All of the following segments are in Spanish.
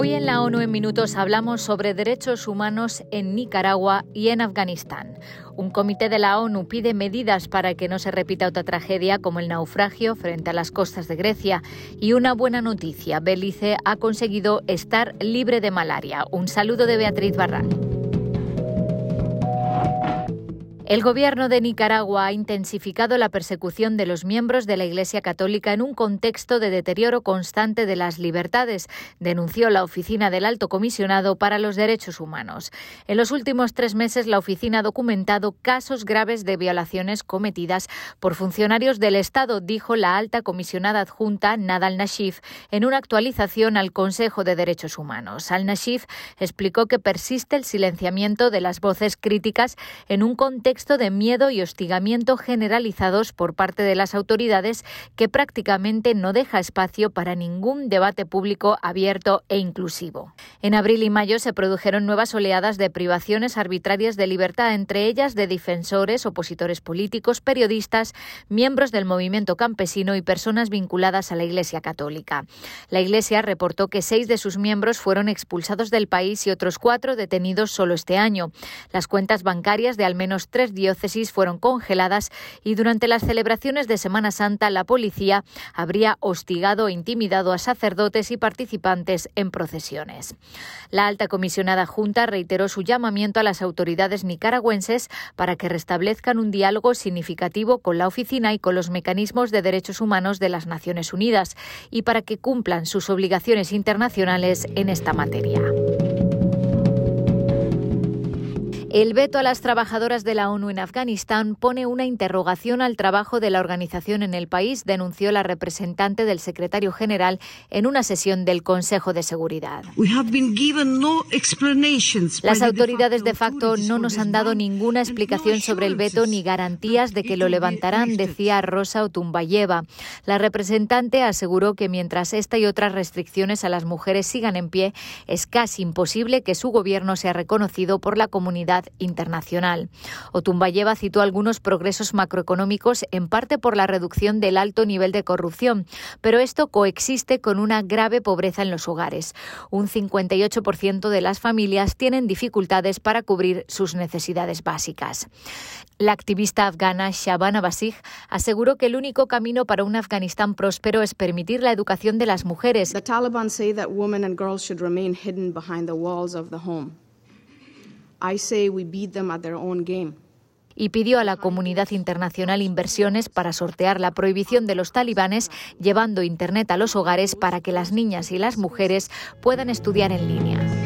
Hoy en la ONU en Minutos hablamos sobre derechos humanos en Nicaragua y en Afganistán. Un comité de la ONU pide medidas para que no se repita otra tragedia como el naufragio frente a las costas de Grecia. Y una buena noticia, Belice ha conseguido estar libre de malaria. Un saludo de Beatriz Barral. El gobierno de Nicaragua ha intensificado la persecución de los miembros de la Iglesia Católica en un contexto de deterioro constante de las libertades, denunció la Oficina del Alto Comisionado para los Derechos Humanos. En los últimos tres meses, la oficina ha documentado casos graves de violaciones cometidas por funcionarios del Estado, dijo la alta comisionada adjunta Nadal Nashif en una actualización al Consejo de Derechos Humanos. Al Nashif explicó que persiste el silenciamiento de las voces críticas en un contexto de miedo y hostigamiento generalizados por parte de las autoridades que prácticamente no deja espacio para ningún debate público abierto e inclusivo. En abril y mayo se produjeron nuevas oleadas de privaciones arbitrarias de libertad, entre ellas de defensores, opositores políticos, periodistas, miembros del movimiento campesino y personas vinculadas a la Iglesia Católica. La Iglesia reportó que seis de sus miembros fueron expulsados del país y otros cuatro detenidos solo este año. Las cuentas bancarias de al menos tres diócesis fueron congeladas y durante las celebraciones de Semana Santa la policía habría hostigado e intimidado a sacerdotes y participantes en procesiones. La alta comisionada junta reiteró su llamamiento a las autoridades nicaragüenses para que restablezcan un diálogo significativo con la oficina y con los mecanismos de derechos humanos de las Naciones Unidas y para que cumplan sus obligaciones internacionales en esta materia. El veto a las trabajadoras de la ONU en Afganistán pone una interrogación al trabajo de la organización en el país, denunció la representante del secretario general en una sesión del Consejo de Seguridad. Las autoridades de facto no nos han dado ninguna explicación sobre el veto ni garantías de que lo levantarán, decía Rosa Otumbayeva. La representante aseguró que mientras esta y otras restricciones a las mujeres sigan en pie, es casi imposible que su gobierno sea reconocido por la comunidad internacional. Otumbayeva citó algunos progresos macroeconómicos en parte por la reducción del alto nivel de corrupción, pero esto coexiste con una grave pobreza en los hogares. Un 58% de las familias tienen dificultades para cubrir sus necesidades básicas. La activista afgana Shabana Basig aseguró que el único camino para un Afganistán próspero es permitir la educación de las mujeres. The Taliban say that women and girls should remain hidden behind the walls of the home y pidió a la comunidad internacional inversiones para sortear la prohibición de los talibanes, llevando Internet a los hogares para que las niñas y las mujeres puedan estudiar en línea.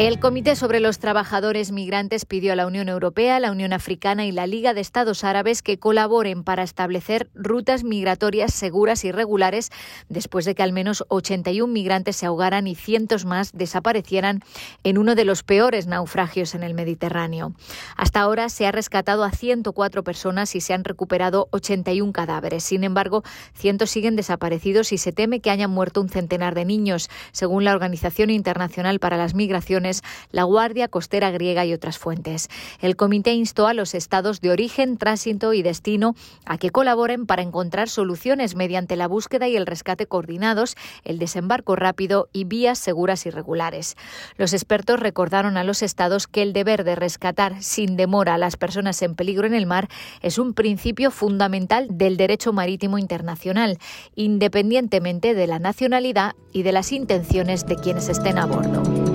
El Comité sobre los Trabajadores Migrantes pidió a la Unión Europea, la Unión Africana y la Liga de Estados Árabes que colaboren para establecer rutas migratorias seguras y regulares después de que al menos 81 migrantes se ahogaran y cientos más desaparecieran en uno de los peores naufragios en el Mediterráneo. Hasta ahora se ha rescatado a 104 personas y se han recuperado 81 cadáveres. Sin embargo, cientos siguen desaparecidos y se teme que hayan muerto un centenar de niños, según la Organización Internacional para las Migraciones la Guardia Costera Griega y otras fuentes. El comité instó a los estados de origen, tránsito y destino a que colaboren para encontrar soluciones mediante la búsqueda y el rescate coordinados, el desembarco rápido y vías seguras y regulares. Los expertos recordaron a los estados que el deber de rescatar sin demora a las personas en peligro en el mar es un principio fundamental del derecho marítimo internacional, independientemente de la nacionalidad y de las intenciones de quienes estén a bordo.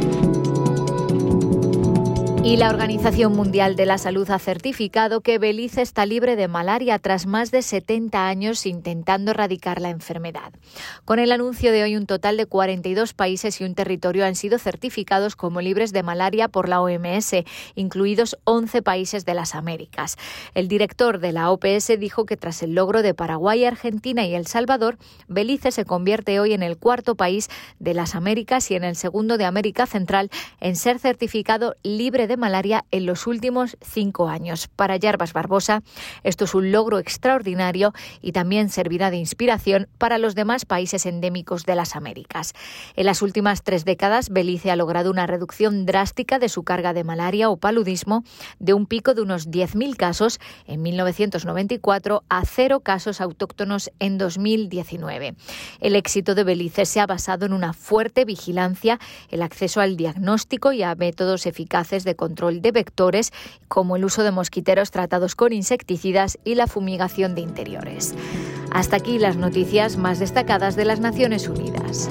Y la Organización Mundial de la Salud ha certificado que Belice está libre de malaria tras más de 70 años intentando erradicar la enfermedad. Con el anuncio de hoy, un total de 42 países y un territorio han sido certificados como libres de malaria por la OMS, incluidos 11 países de las Américas. El director de la OPS dijo que tras el logro de Paraguay, Argentina y El Salvador, Belice se convierte hoy en el cuarto país de las Américas y en el segundo de América Central en ser certificado libre de malaria en los últimos cinco años. Para Yarbas Barbosa, esto es un logro extraordinario y también servirá de inspiración para los demás países endémicos de las Américas. En las últimas tres décadas, Belice ha logrado una reducción drástica de su carga de malaria o paludismo de un pico de unos 10.000 casos en 1994 a cero casos autóctonos en 2019. El éxito de Belice se ha basado en una fuerte vigilancia, el acceso al diagnóstico y a métodos eficaces de control de vectores, como el uso de mosquiteros tratados con insecticidas y la fumigación de interiores. Hasta aquí las noticias más destacadas de las Naciones Unidas.